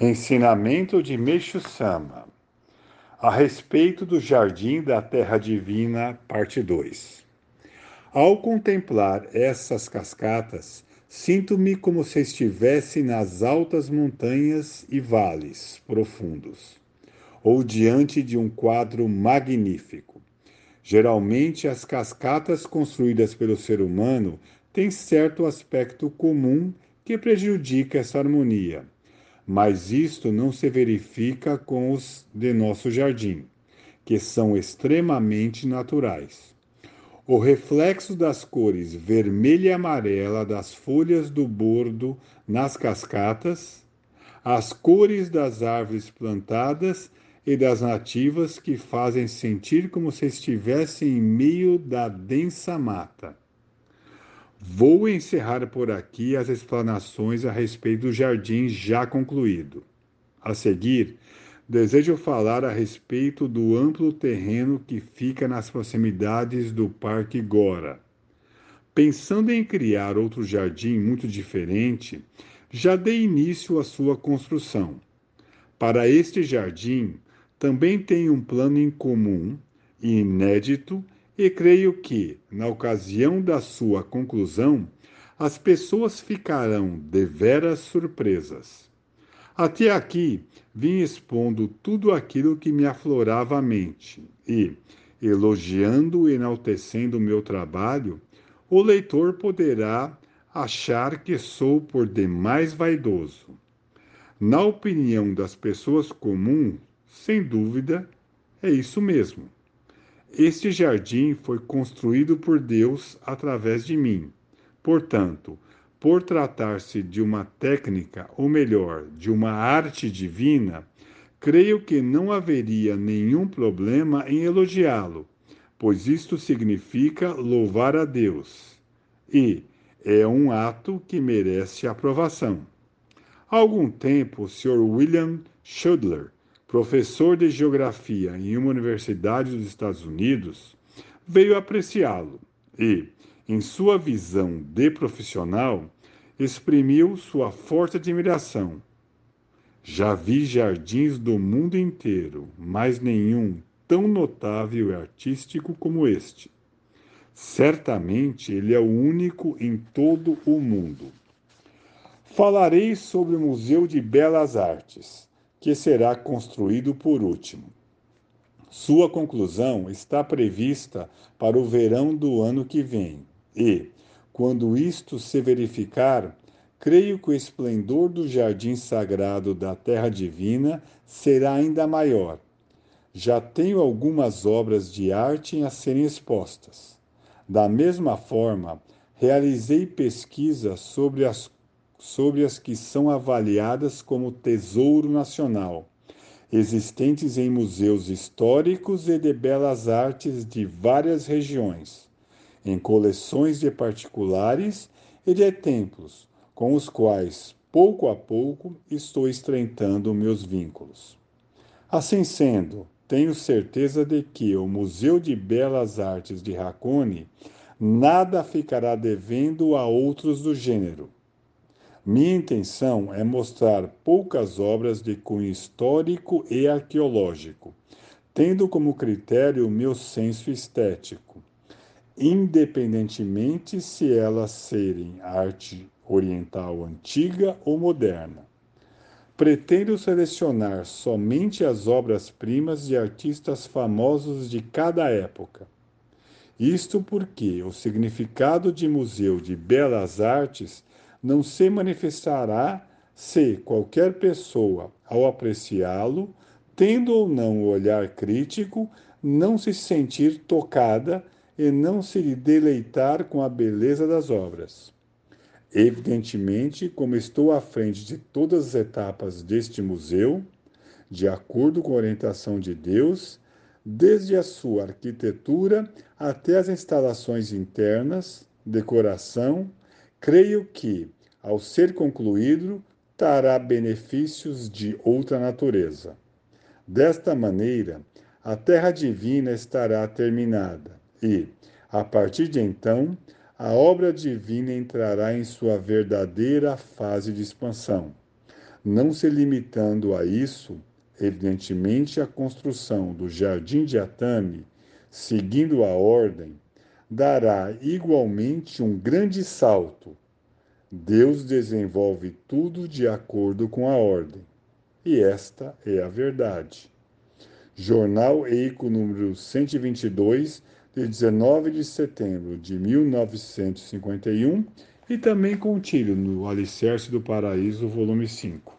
Ensinamento de Meixo Sama a respeito do Jardim da Terra Divina, parte 2. Ao contemplar essas cascatas, sinto-me como se estivesse nas altas montanhas e vales profundos, ou diante de um quadro magnífico. Geralmente, as cascatas construídas pelo ser humano têm certo aspecto comum que prejudica essa harmonia mas isto não se verifica com os de nosso jardim, que são extremamente naturais. O reflexo das cores vermelha e amarela das folhas do bordo nas cascatas, as cores das árvores plantadas e das nativas que fazem sentir como se estivessem em meio da densa mata. Vou encerrar por aqui as explanações a respeito do jardim já concluído. A seguir, desejo falar a respeito do amplo terreno que fica nas proximidades do Parque Gora. Pensando em criar outro jardim muito diferente, já dei início à sua construção. Para este jardim, também tenho um plano em comum e inédito e creio que, na ocasião da sua conclusão, as pessoas ficarão deveras surpresas. Até aqui vim expondo tudo aquilo que me aflorava a mente e, elogiando e enaltecendo o meu trabalho, o leitor poderá achar que sou por demais vaidoso. Na opinião das pessoas comuns, sem dúvida, é isso mesmo. Este jardim foi construído por Deus através de mim. Portanto, por tratar-se de uma técnica, ou melhor, de uma arte divina, creio que não haveria nenhum problema em elogiá-lo, pois isto significa louvar a Deus. E é um ato que merece aprovação. Há algum tempo, o Sr. William Schudler professor de geografia em uma universidade dos Estados Unidos, veio apreciá-lo e, em sua visão de profissional, exprimiu sua forte admiração. Já vi jardins do mundo inteiro, mas nenhum tão notável e artístico como este. Certamente ele é o único em todo o mundo. Falarei sobre o Museu de Belas Artes que será construído por último. Sua conclusão está prevista para o verão do ano que vem e, quando isto se verificar, creio que o esplendor do jardim sagrado da Terra Divina será ainda maior. Já tenho algumas obras de arte a serem expostas. Da mesma forma, realizei pesquisa sobre as sobre as que são avaliadas como tesouro nacional, existentes em museus históricos e de belas artes de várias regiões, em coleções de particulares e de templos, com os quais, pouco a pouco, estou estreitando meus vínculos. Assim sendo, tenho certeza de que o Museu de Belas Artes de Racone nada ficará devendo a outros do gênero minha intenção é mostrar poucas obras de cunho histórico e arqueológico, tendo como critério o meu senso estético, independentemente se elas serem arte oriental antiga ou moderna. Pretendo selecionar somente as obras-primas de artistas famosos de cada época. Isto porque o significado de museu de belas artes não se manifestará se qualquer pessoa, ao apreciá-lo, tendo ou não o olhar crítico, não se sentir tocada e não se deleitar com a beleza das obras. Evidentemente, como estou à frente de todas as etapas deste museu, de acordo com a orientação de Deus, desde a sua arquitetura até as instalações internas, decoração, Creio que, ao ser concluído, trará benefícios de outra natureza. Desta maneira, a terra divina estará terminada e, a partir de então, a obra divina entrará em sua verdadeira fase de expansão. Não se limitando a isso, evidentemente a construção do Jardim de Atami, seguindo a ordem, dará igualmente um grande salto. Deus desenvolve tudo de acordo com a ordem. E esta é a verdade. Jornal Eico número 122, de 19 de setembro de 1951, e também contido no Alicerce do Paraíso, volume 5.